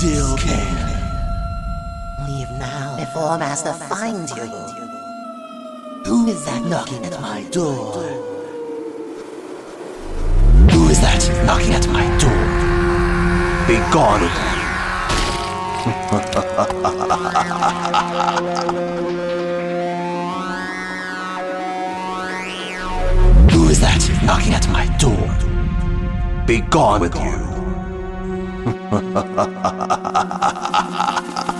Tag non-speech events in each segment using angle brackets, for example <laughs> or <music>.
still can. Leave now before Master finds you. Who is that knocking at my door? Who is that knocking at my door? Be gone <laughs> Who is that knocking at my door? Be gone with you. ハハハハハ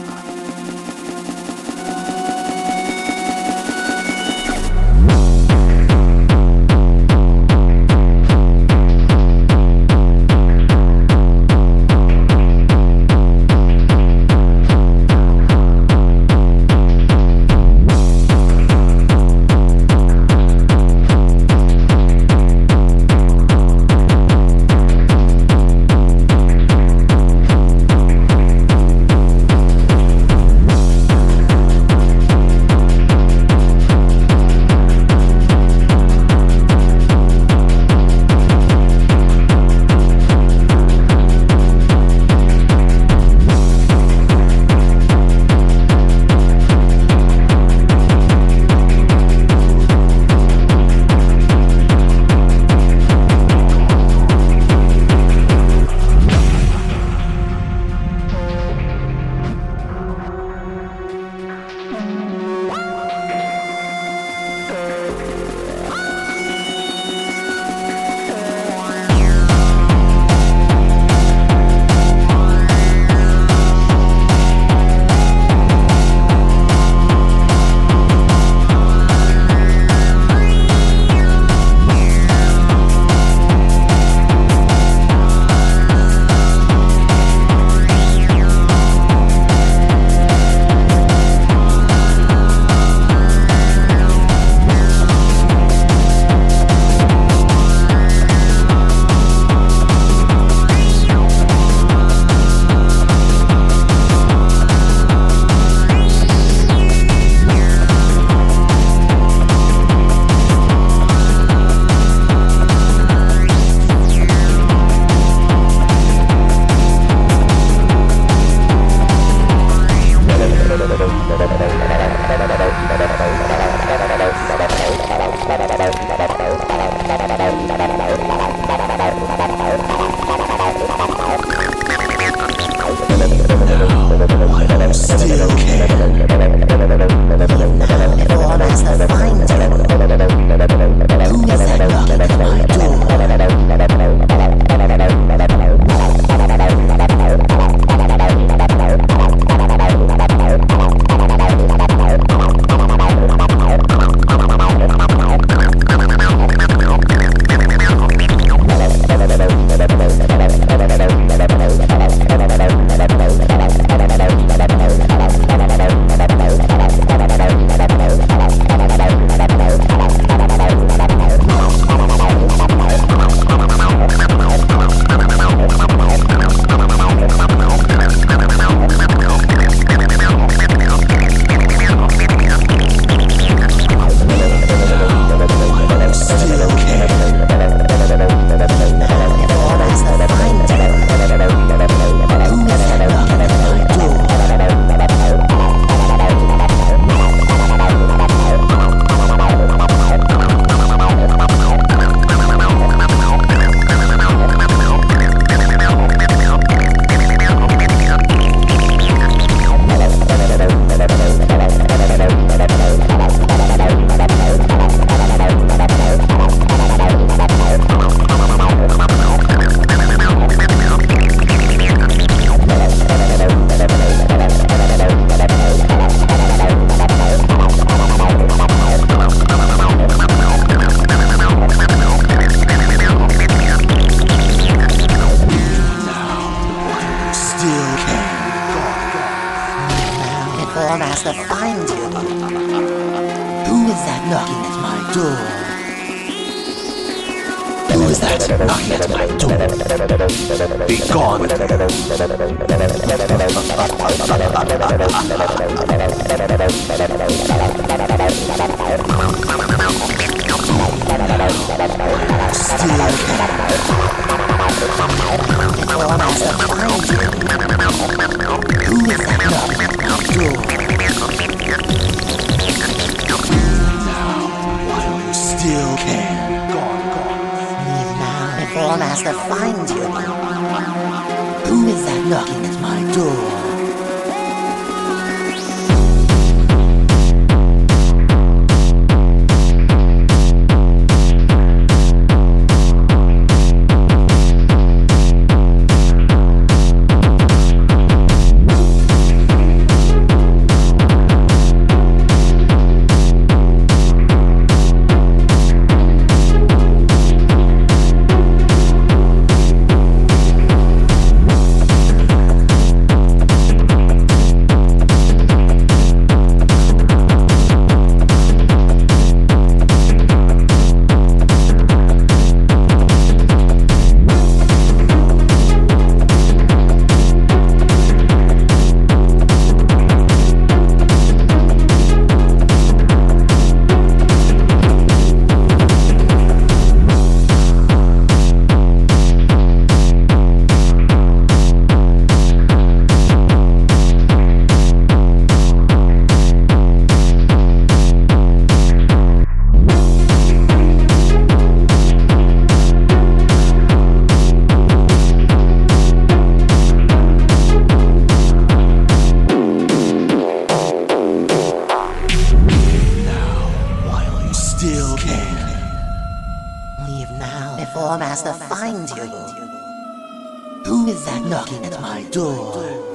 Can. Before Master finds you. Who is that at my Master finds you. Who is that knocking at my door? Who is that knocking at my door? Be gone. <laughs> find you. Who is that knocking at my door? Still can. Leave now before Master finds you. Who is that knocking at my door?